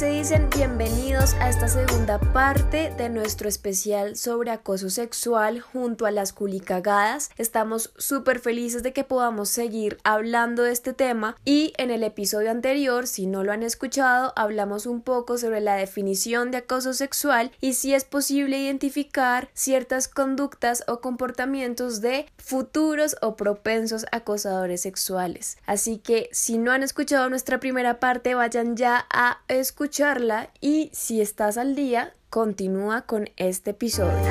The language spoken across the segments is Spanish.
se dicen? Bienvenidos a esta segunda parte de nuestro especial sobre acoso sexual junto a las culicagadas. Estamos súper felices de que podamos seguir hablando de este tema y en el episodio anterior, si no lo han escuchado, hablamos un poco sobre la definición de acoso sexual y si es posible identificar ciertas conductas o comportamientos de futuros o propensos acosadores sexuales. Así que si no han escuchado nuestra primera parte, vayan ya a escucharla y si estás al día, continúa con este episodio.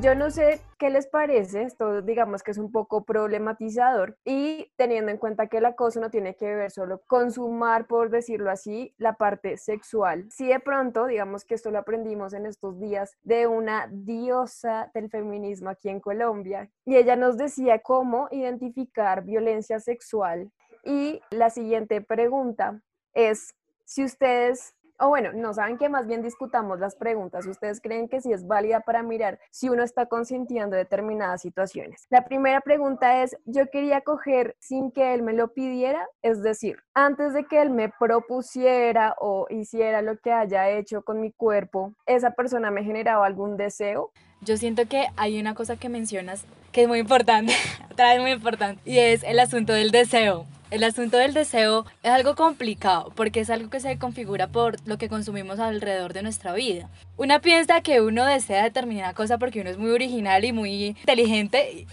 Yo no sé qué les parece, esto digamos que es un poco problematizador y teniendo en cuenta que el acoso no tiene que ver solo con sumar, por decirlo así, la parte sexual. Si de pronto, digamos que esto lo aprendimos en estos días de una diosa del feminismo aquí en Colombia y ella nos decía cómo identificar violencia sexual y la siguiente pregunta es si ustedes, o bueno, no saben que más bien discutamos las preguntas, ustedes creen que sí es válida para mirar si uno está consintiendo determinadas situaciones. La primera pregunta es, yo quería coger sin que él me lo pidiera, es decir, antes de que él me propusiera o hiciera lo que haya hecho con mi cuerpo, esa persona me generaba algún deseo. Yo siento que hay una cosa que mencionas que es muy importante, otra vez muy importante, y es el asunto del deseo. El asunto del deseo es algo complicado porque es algo que se configura por lo que consumimos alrededor de nuestra vida. Una piensa que uno desea determinada cosa porque uno es muy original y muy inteligente.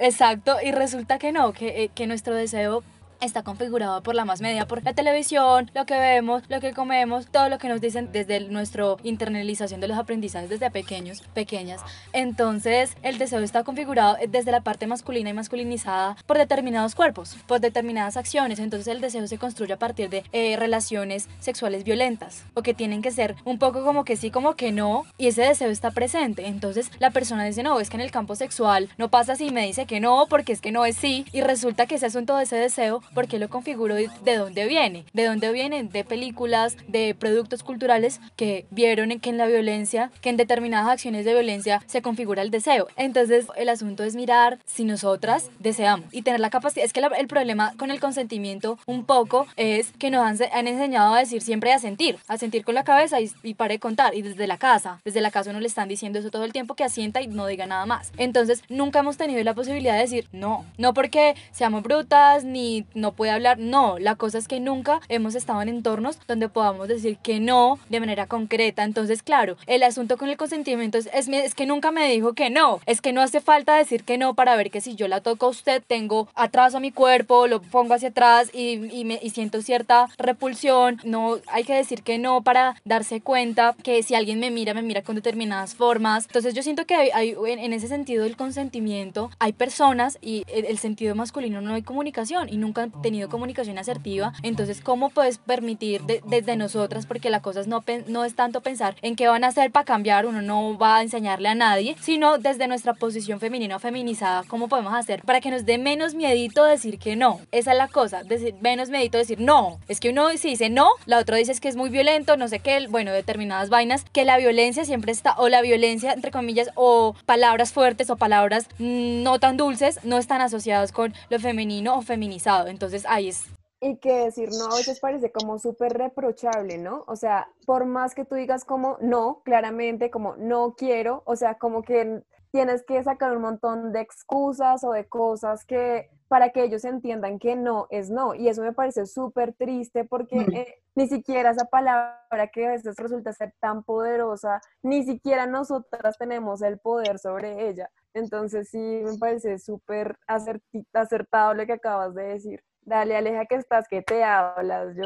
Exacto, y resulta que no, que, eh, que nuestro deseo está configurado por la más media, por la televisión, lo que vemos, lo que comemos, todo lo que nos dicen desde nuestra internalización de los aprendizajes desde pequeños, pequeñas. Entonces, el deseo está configurado desde la parte masculina y masculinizada por determinados cuerpos, por determinadas acciones. Entonces, el deseo se construye a partir de eh, relaciones sexuales violentas o que tienen que ser un poco como que sí, como que no, y ese deseo está presente. Entonces, la persona dice, no, es que en el campo sexual no pasa así, me dice que no, porque es que no es sí, y resulta que ese asunto de ese deseo ¿Por qué lo configuro de dónde viene? ¿De dónde vienen? De películas, de productos culturales que vieron que en la violencia, que en determinadas acciones de violencia se configura el deseo. Entonces el asunto es mirar si nosotras deseamos y tener la capacidad. Es que el problema con el consentimiento un poco es que nos han, han, enseñado a decir siempre a sentir, a sentir con la cabeza y, y pare de contar. Y desde la casa, desde la casa uno le están diciendo eso todo el tiempo que asienta y no diga nada más. Entonces nunca hemos tenido la posibilidad de decir no, no porque seamos brutas ni no puede hablar. No, la cosa es que nunca hemos estado en entornos donde podamos decir que no de manera concreta. Entonces, claro, el asunto con el consentimiento es, es, que nunca me dijo que no. Es que no hace falta decir que no para ver que si yo la toco a usted, tengo atrás a mi cuerpo, lo pongo hacia atrás y, y, me, y siento cierta repulsión. No hay que decir que no para darse cuenta que si alguien me mira, me mira con determinadas formas. Entonces, yo siento que hay, en, ese sentido el consentimiento, hay personas y el sentido masculino no hay comunicación y nunca tenido comunicación asertiva, entonces ¿cómo puedes permitir desde nosotras, porque la cosa no, no es tanto pensar en qué van a hacer para cambiar, uno no va a enseñarle a nadie, sino desde nuestra posición femenina o feminizada, ¿cómo podemos hacer para que nos dé menos miedito decir que no? Esa es la cosa, decir, menos miedito decir no. Es que uno si dice no, la otra dice es que es muy violento, no sé qué, bueno, determinadas vainas, que la violencia siempre está, o la violencia, entre comillas, o palabras fuertes o palabras no tan dulces, no están asociadas con lo femenino o feminizado. Entonces, ahí es. Y que decir no a veces parece como súper reprochable, ¿no? O sea, por más que tú digas como no, claramente, como no quiero, o sea, como que tienes que sacar un montón de excusas o de cosas que para que ellos entiendan que no es no. Y eso me parece súper triste porque eh, ni siquiera esa palabra que a veces resulta ser tan poderosa, ni siquiera nosotras tenemos el poder sobre ella. Entonces sí me parece súper acertado lo que acabas de decir. Dale, Aleja, que estás, que te hablas. Yo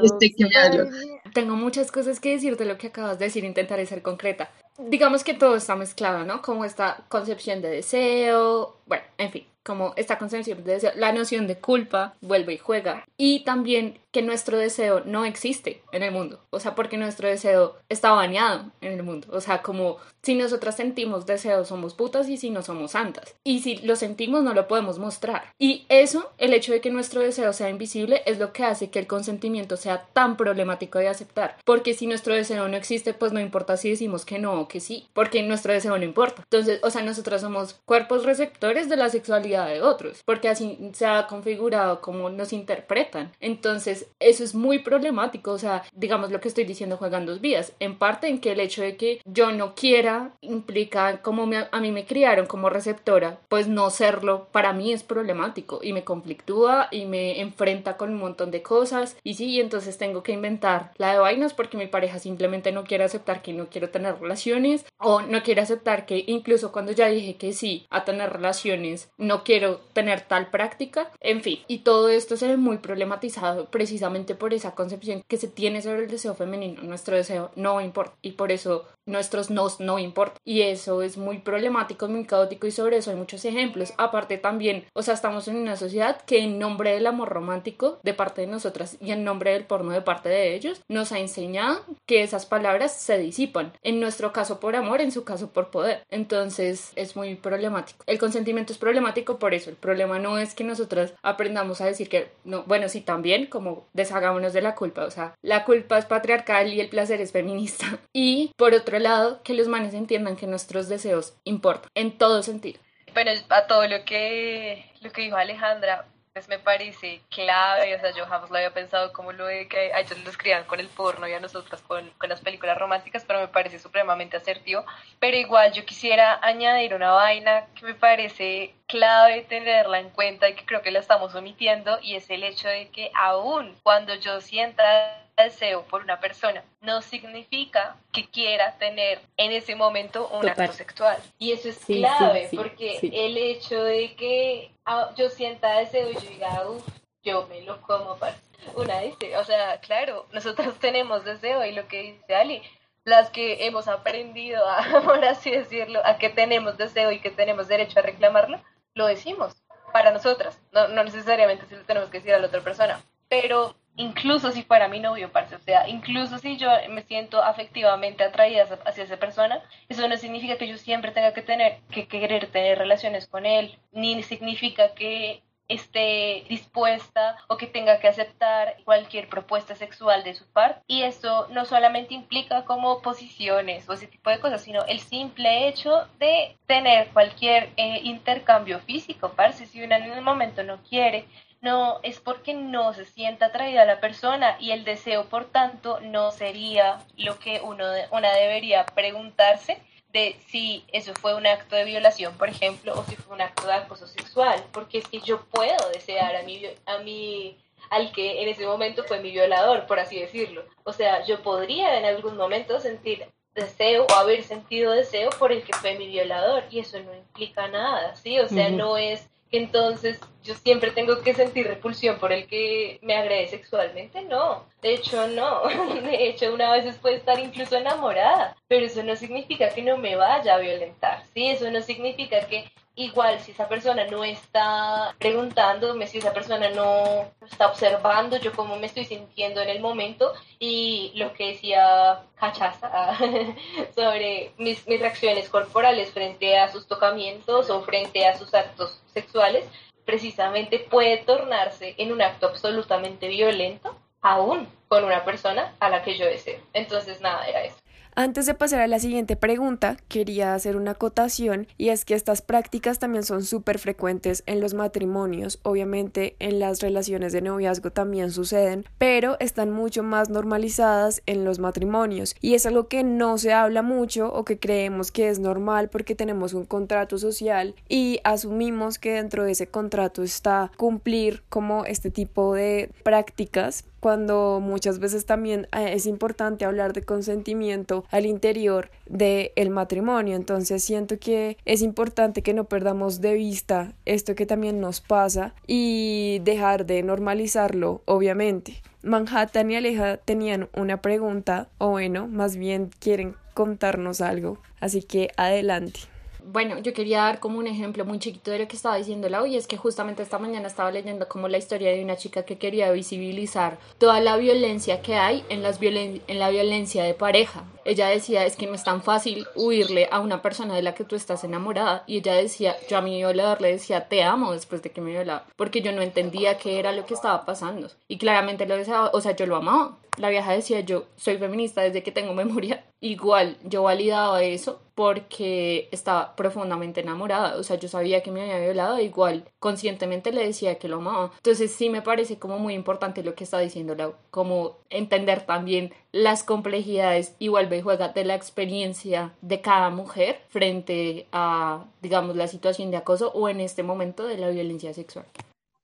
Tengo muchas cosas que decirte lo que acabas de decir, intentaré ser concreta. Digamos que todo está mezclado, ¿no? Como esta concepción de deseo, bueno, en fin como esta concepción de deseo, la noción de culpa vuelve y juega. Y también que nuestro deseo no existe en el mundo. O sea, porque nuestro deseo está baneado en el mundo. O sea, como si nosotras sentimos deseo somos putas y si no somos santas. Y si lo sentimos no lo podemos mostrar. Y eso, el hecho de que nuestro deseo sea invisible, es lo que hace que el consentimiento sea tan problemático de aceptar. Porque si nuestro deseo no existe, pues no importa si decimos que no o que sí, porque nuestro deseo no importa. Entonces, o sea, nosotros somos cuerpos receptores de la sexualidad de otros, porque así se ha configurado como nos interpretan. Entonces, eso es muy problemático, o sea, digamos lo que estoy diciendo juegan dos vías. En parte en que el hecho de que yo no quiera implica como a mí me criaron como receptora, pues no serlo para mí es problemático y me conflictúa y me enfrenta con un montón de cosas y sí, entonces tengo que inventar la de vainas porque mi pareja simplemente no quiere aceptar que no quiero tener relaciones o no quiere aceptar que incluso cuando ya dije que sí a tener relaciones no quiero tener tal práctica, en fin, y todo esto se ve muy problematizado precisamente por esa concepción que se tiene sobre el deseo femenino, nuestro deseo no importa y por eso nuestros nos no importan y eso es muy problemático, muy caótico y sobre eso hay muchos ejemplos. Aparte también, o sea, estamos en una sociedad que en nombre del amor romántico de parte de nosotras y en nombre del porno de parte de ellos nos ha enseñado que esas palabras se disipan. En nuestro caso por amor, en su caso por poder. Entonces es muy problemático. El consentimiento es problemático por eso. El problema no es que nosotras aprendamos a decir que no, bueno, sí también como deshagámonos de la culpa, o sea, la culpa es patriarcal y el placer es feminista. Y por otro lado, que los manes entiendan que nuestros deseos importan en todo sentido. Bueno, a todo lo que, lo que dijo Alejandra, pues me parece clave, o sea, yo jamás lo había pensado como lo de que a ellos los crían con el porno y a nosotras con, con, las películas románticas, pero me parece supremamente asertivo. Pero igual yo quisiera añadir una vaina que me parece clave tenerla en cuenta y que creo que la estamos omitiendo y es el hecho de que aún cuando yo sienta deseo por una persona no significa que quiera tener en ese momento un acto sexual. Y eso es clave porque el hecho de que ah, yo sienta deseo y yo diga, uff, yo me lo como para una deseo. O sea, claro, nosotros tenemos deseo y lo que dice Ali, las que hemos aprendido, a, por así decirlo, a que tenemos deseo y que tenemos derecho a reclamarlo, lo decimos para nosotras, no, no necesariamente si lo tenemos que decir a la otra persona, pero incluso si fuera mi novio, parce, o sea, incluso si yo me siento afectivamente atraída hacia esa persona, eso no significa que yo siempre tenga que tener, que querer tener relaciones con él, ni significa que esté dispuesta o que tenga que aceptar cualquier propuesta sexual de su parte. Y eso no solamente implica como posiciones o ese tipo de cosas, sino el simple hecho de tener cualquier eh, intercambio físico, parce, si una en el momento no quiere no es porque no se sienta atraída a la persona y el deseo, por tanto, no sería lo que uno, una debería preguntarse de si eso fue un acto de violación, por ejemplo, o si fue un acto de acoso sexual, porque es que yo puedo desear a mi, a mi al que en ese momento fue mi violador, por así decirlo. O sea, yo podría en algún momento sentir deseo o haber sentido deseo por el que fue mi violador y eso no implica nada, ¿sí? O sea, no es entonces yo siempre tengo que sentir repulsión por el que me agrede sexualmente, no, de hecho no, de hecho una vez puede estar incluso enamorada, pero eso no significa que no me vaya a violentar, ¿sí? Eso no significa que igual si esa persona no está preguntándome, si esa persona no está observando yo cómo me estoy sintiendo en el momento y lo que decía Cachaza sobre mis, mis reacciones corporales frente a sus tocamientos o frente a sus actos sexuales, precisamente puede tornarse en un acto absolutamente violento aún con una persona a la que yo deseo. Entonces, nada, era eso. Antes de pasar a la siguiente pregunta, quería hacer una acotación y es que estas prácticas también son súper frecuentes en los matrimonios, obviamente en las relaciones de noviazgo también suceden, pero están mucho más normalizadas en los matrimonios. Y es algo que no se habla mucho o que creemos que es normal porque tenemos un contrato social y asumimos que dentro de ese contrato está cumplir como este tipo de prácticas cuando muchas veces también eh, es importante hablar de consentimiento al interior del el matrimonio. Entonces siento que es importante que no perdamos de vista esto que también nos pasa y dejar de normalizarlo, obviamente. Manhattan y Aleja tenían una pregunta, o bueno, más bien quieren contarnos algo. Así que adelante. Bueno, yo quería dar como un ejemplo muy chiquito de lo que estaba diciendo Lau y es que justamente esta mañana estaba leyendo como la historia de una chica que quería visibilizar toda la violencia que hay en, las en la violencia de pareja. Ella decía, es que no es tan fácil huirle a una persona de la que tú estás enamorada y ella decía, yo a mi violador le decía, te amo después de que me violaba, porque yo no entendía qué era lo que estaba pasando y claramente lo deseaba, o sea, yo lo amaba. La vieja decía, yo soy feminista desde que tengo memoria igual yo validaba eso porque estaba profundamente enamorada, o sea, yo sabía que me había violado, igual conscientemente le decía que lo amaba. Entonces sí me parece como muy importante lo que está diciendo Lau, como entender también las complejidades y vuelve y juega de la experiencia de cada mujer frente a, digamos, la situación de acoso o en este momento de la violencia sexual.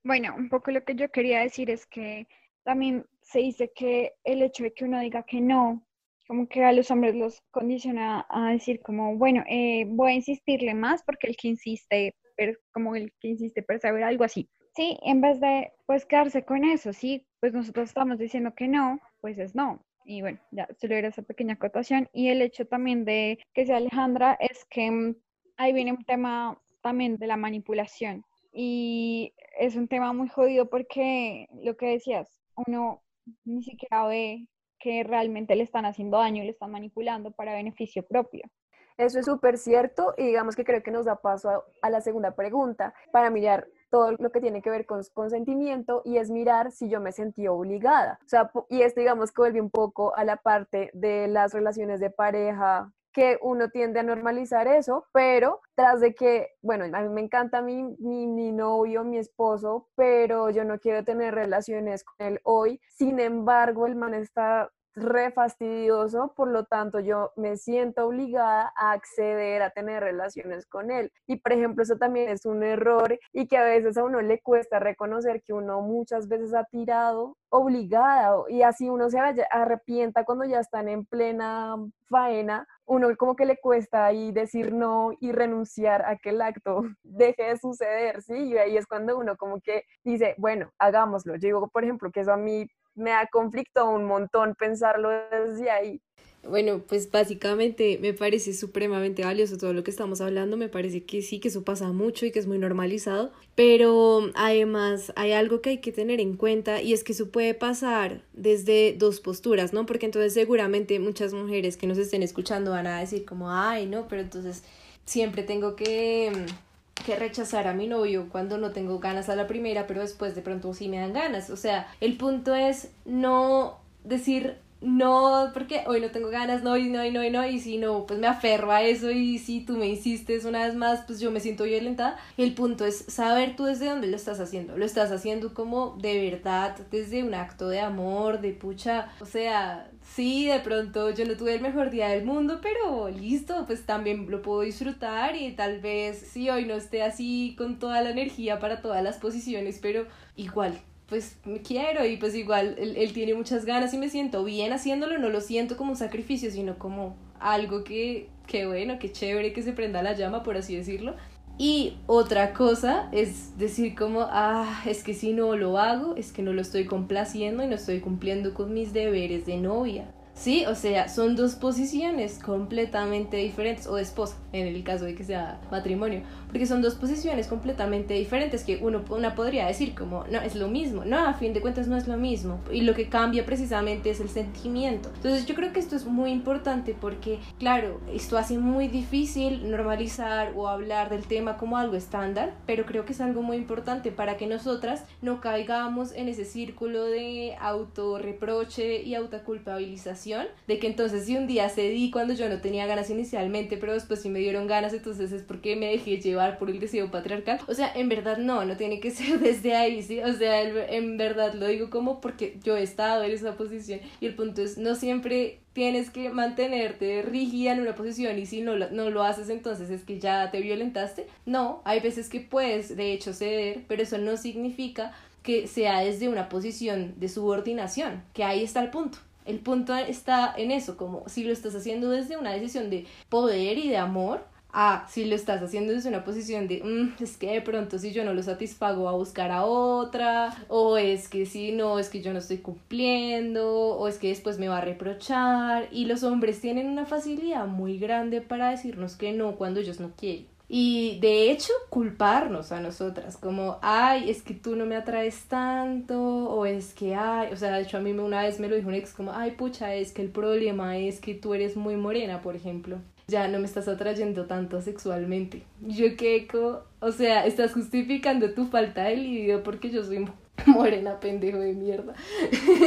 Bueno, un poco lo que yo quería decir es que también se dice que el hecho de que uno diga que no como que a los hombres los condiciona a decir como, bueno, eh, voy a insistirle más porque el que insiste, como el que insiste perseverar, algo así. Sí, en vez de pues quedarse con eso, sí, pues nosotros estamos diciendo que no, pues es no. Y bueno, ya solo era esa pequeña acotación. Y el hecho también de que sea Alejandra es que mm, ahí viene un tema también de la manipulación. Y es un tema muy jodido porque lo que decías, uno ni siquiera ve que realmente le están haciendo daño y le están manipulando para beneficio propio. Eso es súper cierto y digamos que creo que nos da paso a, la segunda pregunta para mirar todo lo que tiene que ver con consentimiento y es mirar si yo me sentí obligada. O sea, y esto digamos que vuelve un poco a la parte de las relaciones de pareja que uno tiende a normalizar eso, pero tras de que, bueno, a mí me encanta mi, mi, mi, novio, mi esposo, pero yo no quiero tener relaciones con él hoy, sin embargo, el man está re fastidioso, por lo tanto yo me siento obligada a acceder a tener relaciones con él. Y por ejemplo, eso también es un error y que a veces a uno le cuesta reconocer que uno muchas veces ha tirado obligada y así uno se arrepienta cuando ya están en plena faena, uno como que le cuesta ahí decir no y renunciar a que el acto deje de suceder, ¿sí? Y ahí es cuando uno como que dice, bueno, hagámoslo. Yo digo, por ejemplo, que eso a mí me da conflicto un montón pensarlo desde ahí. Bueno, pues básicamente me parece supremamente valioso todo lo que estamos hablando, me parece que sí, que eso pasa mucho y que es muy normalizado, pero además hay algo que hay que tener en cuenta y es que eso puede pasar desde dos posturas, ¿no? Porque entonces seguramente muchas mujeres que nos estén escuchando van a decir como, ay, no, pero entonces siempre tengo que que rechazar a mi novio cuando no tengo ganas a la primera, pero después de pronto sí me dan ganas. O sea, el punto es no decir no, porque hoy no tengo ganas, no, y no, y no, y no, y si no, pues me aferro a eso y si tú me insistes una vez más, pues yo me siento violentada. El punto es saber tú desde dónde lo estás haciendo. Lo estás haciendo como de verdad, desde un acto de amor, de pucha, o sea, sí, de pronto yo no tuve el mejor día del mundo, pero listo, pues también lo puedo disfrutar y tal vez sí, hoy no esté así con toda la energía para todas las posiciones, pero igual pues quiero y pues igual él, él, tiene muchas ganas y me siento bien haciéndolo, no lo siento como un sacrificio, sino como algo que, que bueno, que chévere que se prenda la llama, por así decirlo. Y otra cosa es decir como, ah, es que si no lo hago, es que no lo estoy complaciendo y no estoy cumpliendo con mis deberes de novia. Sí, o sea, son dos posiciones completamente diferentes, o de esposa, en el caso de que sea matrimonio, porque son dos posiciones completamente diferentes que uno una podría decir como, no, es lo mismo, no, a fin de cuentas no es lo mismo, y lo que cambia precisamente es el sentimiento. Entonces yo creo que esto es muy importante porque, claro, esto hace muy difícil normalizar o hablar del tema como algo estándar, pero creo que es algo muy importante para que nosotras no caigamos en ese círculo de autorreproche y autoculpabilización de que entonces si un día cedí cuando yo no tenía ganas inicialmente, pero después sí me dieron ganas, entonces es porque me dejé llevar por el deseo patriarcal. O sea, en verdad no, no tiene que ser desde ahí, ¿sí? O sea, en verdad lo digo como porque yo he estado en esa posición y el punto es, no siempre tienes que mantenerte rígida en una posición y si no, no lo haces entonces es que ya te violentaste. No, hay veces que puedes de hecho ceder, pero eso no significa que sea desde una posición de subordinación, que ahí está el punto. El punto está en eso, como si lo estás haciendo desde una decisión de poder y de amor, a si lo estás haciendo desde una posición de, mm, es que de pronto si yo no lo satisfago a buscar a otra, o es que si no, es que yo no estoy cumpliendo, o es que después me va a reprochar, y los hombres tienen una facilidad muy grande para decirnos que no cuando ellos no quieren. Y de hecho, culparnos a nosotras, como, ay, es que tú no me atraes tanto, o es que, ay, o sea, de hecho a mí una vez me lo dijo un ex, como, ay, pucha, es que el problema es que tú eres muy morena, por ejemplo. Ya no me estás atrayendo tanto sexualmente. Yo qué, o sea, estás justificando tu falta de libido porque yo soy morena, pendejo de mierda.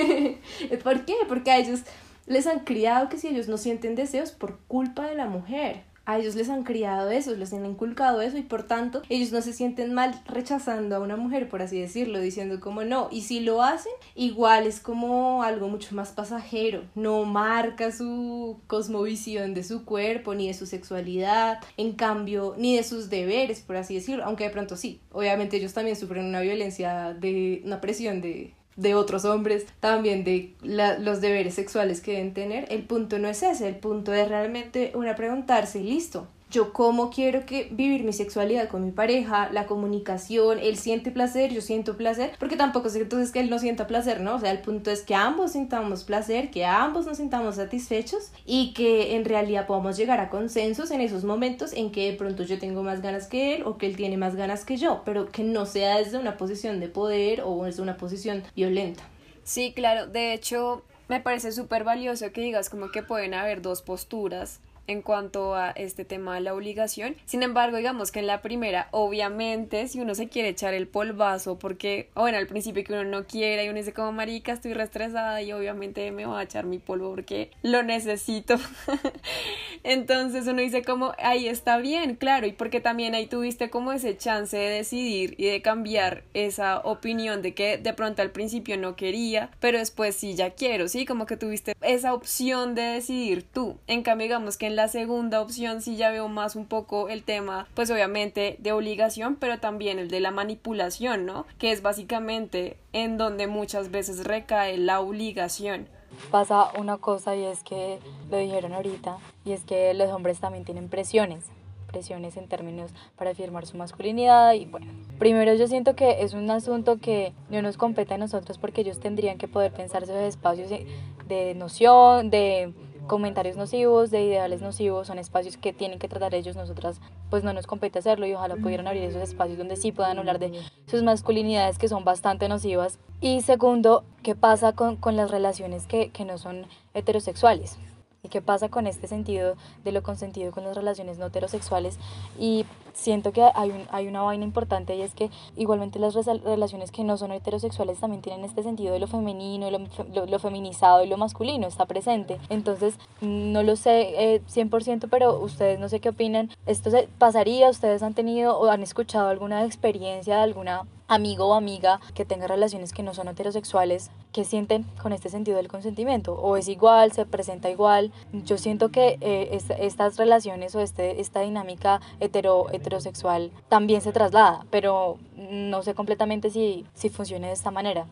¿Por qué? Porque a ellos les han criado que si ellos no sienten deseos por culpa de la mujer a ellos les han criado eso, les han inculcado eso y por tanto ellos no se sienten mal rechazando a una mujer, por así decirlo, diciendo como no. Y si lo hacen, igual es como algo mucho más pasajero, no marca su cosmovisión de su cuerpo ni de su sexualidad, en cambio, ni de sus deberes, por así decirlo, aunque de pronto sí, obviamente ellos también sufren una violencia de una presión de de otros hombres, también de los deberes sexuales que deben tener. El punto no es ese, el punto es realmente una preguntarse, listo, yo cómo quiero que vivir mi sexualidad con mi pareja, la comunicación, él siente placer, yo siento placer, porque tampoco es entonces que él no sienta placer, ¿no? O sea, el punto es que ambos sintamos placer, que ambos nos sintamos satisfechos y que en realidad podamos llegar a consensos en esos momentos en que de pronto yo tengo más ganas que él o que él tiene más ganas que yo, pero que no sea desde una posición de poder o desde una posición violenta. Sí, claro, de hecho me parece súper valioso que digas como que pueden haber dos posturas en cuanto a este tema de la obligación. Sin embargo, digamos que en la primera, obviamente, si uno se quiere echar el polvazo, porque, bueno, al principio que uno no quiere y uno dice como marica, estoy restresada y obviamente me voy a echar mi polvo porque lo necesito. Entonces uno dice como, ahí está bien, claro, y porque también ahí tuviste como ese chance de decidir y de cambiar esa opinión de que de pronto al principio no quería, pero después sí ya quiero, ¿sí? Como que tuviste esa opción de decidir tú. En cambio, digamos que en la segunda opción sí ya veo más un poco el tema, pues obviamente de obligación, pero también el de la manipulación, ¿no? Que es básicamente en donde muchas veces recae la obligación. Pasa una cosa y es que lo dijeron ahorita, y es que los hombres también tienen presiones presiones en términos para afirmar su masculinidad y bueno, primero yo siento que es un asunto que no nos compete a nosotros porque ellos tendrían que poder pensar esos espacios de noción, de comentarios nocivos, de ideales nocivos, son espacios que tienen que tratar ellos, nosotras pues no nos compete hacerlo y ojalá pudieran abrir esos espacios donde sí puedan hablar de sus masculinidades que son bastante nocivas. Y segundo, ¿qué pasa con, con las relaciones que, que no son heterosexuales? ¿Y qué pasa con este sentido de lo consentido con las relaciones no heterosexuales? Y siento que hay, un, hay una vaina importante y es que igualmente las relaciones que no son heterosexuales también tienen este sentido de lo femenino, lo, lo, feminizado y lo masculino, está presente. Entonces, no lo sé eh, 100%, pero ustedes no sé qué opinan. ¿Esto se pasaría? ¿Ustedes han tenido o han escuchado alguna experiencia de alguna amigo o amiga que tenga relaciones que no son heterosexuales, ¿qué sienten con este sentido del consentimiento? ¿O es igual, se presenta igual? Yo siento que eh, estas relaciones o este, esta dinámica hetero, heterosexual también se traslada, pero no sé completamente si, si funciona de esta manera.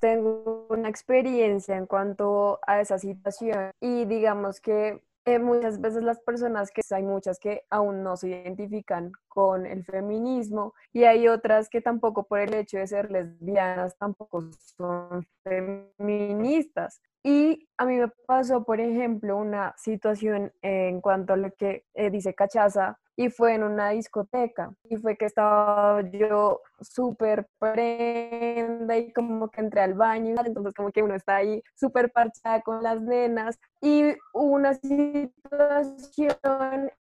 Tengo una experiencia en cuanto a esa situación y digamos que eh, muchas veces las personas que hay muchas que aún no se identifican con el feminismo y hay otras que tampoco por el hecho de ser lesbianas tampoco son feministas. Y a mí me pasó, por ejemplo, una situación en cuanto a lo que eh, dice Cachaza, y fue en una discoteca y fue que estaba yo súper prenda y como que entré al baño, entonces como que uno está ahí súper parchada con las nenas y hubo una situación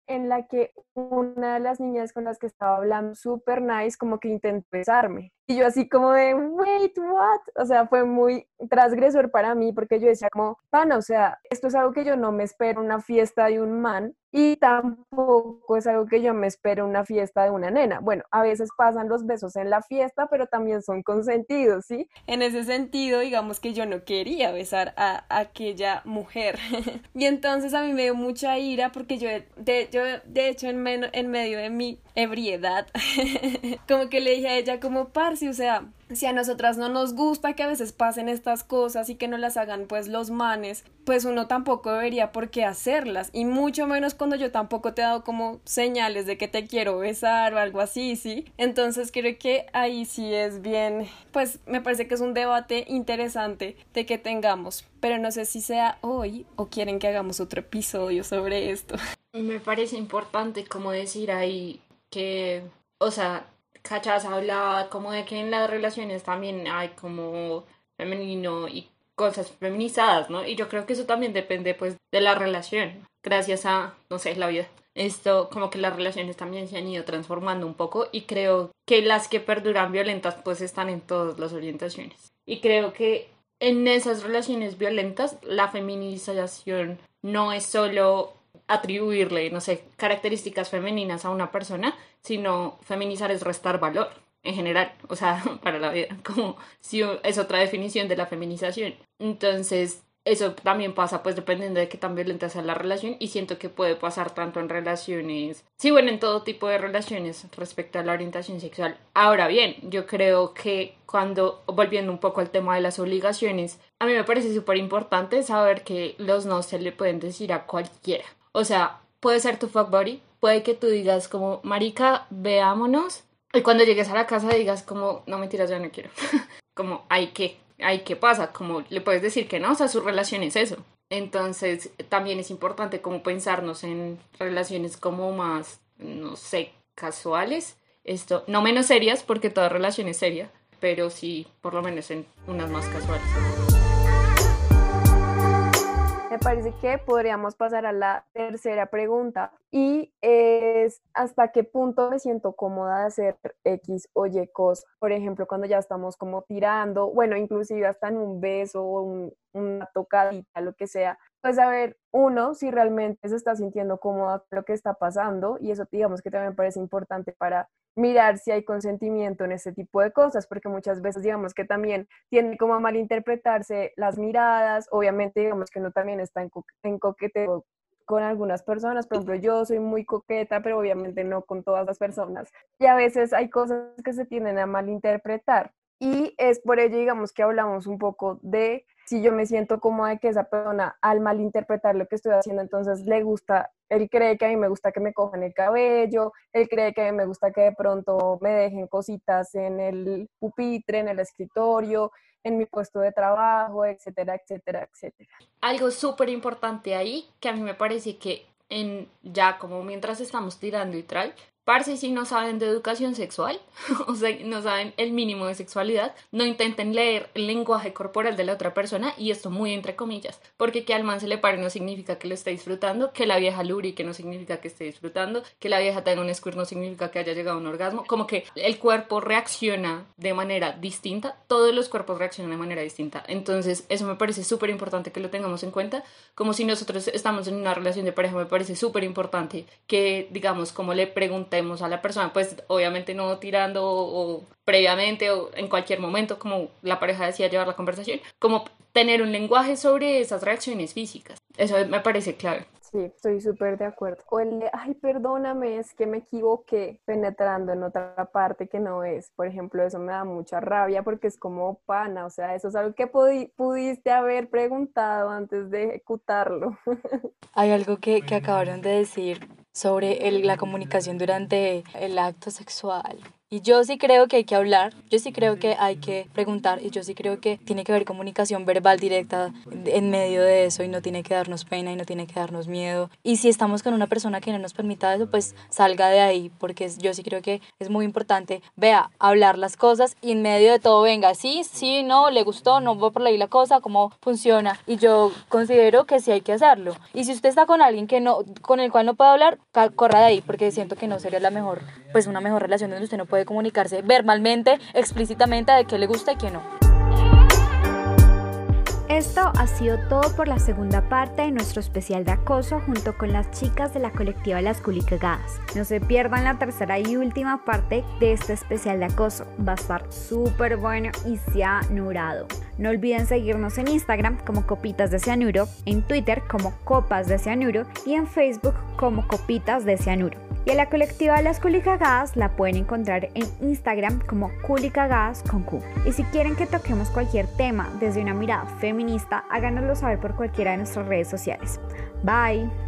en la que una de las niñas con las que estaba hablando súper nice como que intentó besarme y yo así como de, wait, what? O sea, fue muy transgresor para mí porque yo decía como, pana, o sea, esto es algo que yo no me espero una fiesta de un man y tampoco es algo que yo me espero una fiesta de una nena. Bueno, a veces pasan los besos en la fiesta, pero también son consentidos, ¿sí? En ese sentido, digamos que yo no quería besar a, aquella mujer. y entonces a mí me dio mucha ira porque yo, de, yo, de hecho, en, en medio de mi ebriedad, como que le dije a ella como, parce, o sea, si a nosotras no nos gusta que a veces pasen estas cosas y que no las hagan pues los manes, pues uno tampoco debería por qué hacerlas y mucho menos cuando yo tampoco te he dado como señales de que te quiero besar o algo así, ¿sí? Entonces creo que ahí sí es bien, pues me parece que es un debate interesante de que tengamos, pero no sé si sea hoy o quieren que hagamos otro episodio sobre esto. Me parece importante como decir ahí que, o sea, Cachas hablaba como de que en las relaciones también hay como femenino y cosas feminizadas, ¿no? Y yo creo que eso también depende pues de la relación, gracias a, no sé, la vida. Esto, como que las relaciones también se han ido transformando un poco y creo que las que perduran violentas pues están en todas las orientaciones. Y creo que en esas relaciones violentas la feminización no es solo atribuirle, no sé, características femeninas a una persona, sino feminizar es restar valor en general, o sea, para la vida, como si es otra definición de la feminización. Entonces, eso también pasa pues dependiendo de qué tan violenta sea la relación y siento que puede pasar tanto en relaciones, sí, bueno, en todo tipo de relaciones respecto a la orientación sexual. Ahora bien, yo creo que cuando, volviendo un poco al tema de las obligaciones, a mí me parece súper importante saber que los no se le pueden decir a cualquiera. O sea, puede ser tu fuck body, puede que tú digas como, marica, veámonos, y cuando llegues a la casa digas como, no mentiras, ya no quiero. como, hay que, hay que pasa, como le puedes decir que no, o sea, su relación es eso. Entonces, también es importante como pensarnos en relaciones como más, no sé, casuales. Esto, no menos serias, porque toda relación es seria, pero sí, por lo menos en unas más casuales. Me parece que podríamos pasar a la tercera pregunta y es hasta qué punto me siento cómoda de hacer X o Y cosas. Por ejemplo, cuando ya estamos como tirando, bueno, inclusive hasta en un beso o un, una tocadita, lo que sea, pues a ver, uno, si realmente se está sintiendo cómoda con lo que está pasando y eso digamos que también parece importante para mirar si hay consentimiento en ese tipo de cosas, porque muchas veces digamos que también tiene como a malinterpretarse las miradas, obviamente digamos que uno también está en, co en coqueteo con algunas personas, por ejemplo, yo soy muy coqueta, pero obviamente no con todas las personas, y a veces hay cosas que se tienden a malinterpretar, y es por ello, digamos, que hablamos un poco de si yo me siento como de que esa persona al malinterpretar lo que estoy haciendo, entonces le gusta, él cree que a mí me gusta que me cojan el cabello, él cree que a mí me gusta que de pronto me dejen cositas en el pupitre, en el escritorio, en mi puesto de trabajo, etcétera, etcétera, etcétera. Algo súper importante ahí, que a mí me parece que en ya como mientras estamos tirando y trae, Parce, si no saben de educación sexual, o sea, no saben el mínimo de sexualidad, no intenten leer el lenguaje corporal de la otra persona, y esto muy entre comillas, porque que al man se le pare no significa que lo esté disfrutando, que la vieja que no significa que esté disfrutando, que la vieja tenga un squirt no significa que haya llegado a un orgasmo, como que el cuerpo reacciona de manera distinta, todos los cuerpos reaccionan de manera distinta. Entonces, eso me parece súper importante que lo tengamos en cuenta, como si nosotros estamos en una relación de pareja, me parece súper importante que, digamos, como le preguntamos a la persona, pues obviamente no tirando o, previamente o en cualquier momento, como la pareja decía llevar la conversación, como tener un lenguaje sobre esas reacciones físicas. Eso me parece clave. Sí, estoy súper de acuerdo. O el de, ay, perdóname, es que me equivoqué penetrando en otra parte que no es. Por ejemplo, eso me da mucha rabia porque es como pana, o sea, eso es algo que pudiste haber preguntado antes de ejecutarlo. Hay algo que, que acabaron de decir sobre el, la comunicación durante el acto sexual. Y yo sí creo que hay que hablar, yo sí creo que hay que preguntar y yo sí creo que tiene que haber comunicación verbal directa en medio de eso y no tiene que darnos pena y no tiene que darnos miedo. Y si estamos con una persona que no nos permita eso, pues salga de ahí, porque yo sí creo que es muy importante, vea, hablar las cosas y en medio de todo venga, sí, sí, no, le gustó, no va por ahí la cosa, cómo funciona. Y yo considero que sí hay que hacerlo. Y si usted está con alguien que no, con el cual no puede hablar, corra de ahí, porque siento que no sería la mejor, pues una mejor relación donde usted no puede comunicarse verbalmente, explícitamente de qué le gusta y qué no. Esto ha sido todo por la segunda parte de nuestro especial de acoso junto con las chicas de la colectiva Las Culicagadas. No se pierdan la tercera y última parte de este especial de acoso. Va a estar súper bueno y cianurado. No olviden seguirnos en Instagram como Copitas de Cianuro, en Twitter como Copas de Cianuro y en Facebook como Copitas de Cianuro. Y a la colectiva Las Culicagadas la pueden encontrar en Instagram como Culicagadas con Q. Y si quieren que toquemos cualquier tema desde una mirada feminista, háganoslo saber por cualquiera de nuestras redes sociales. Bye.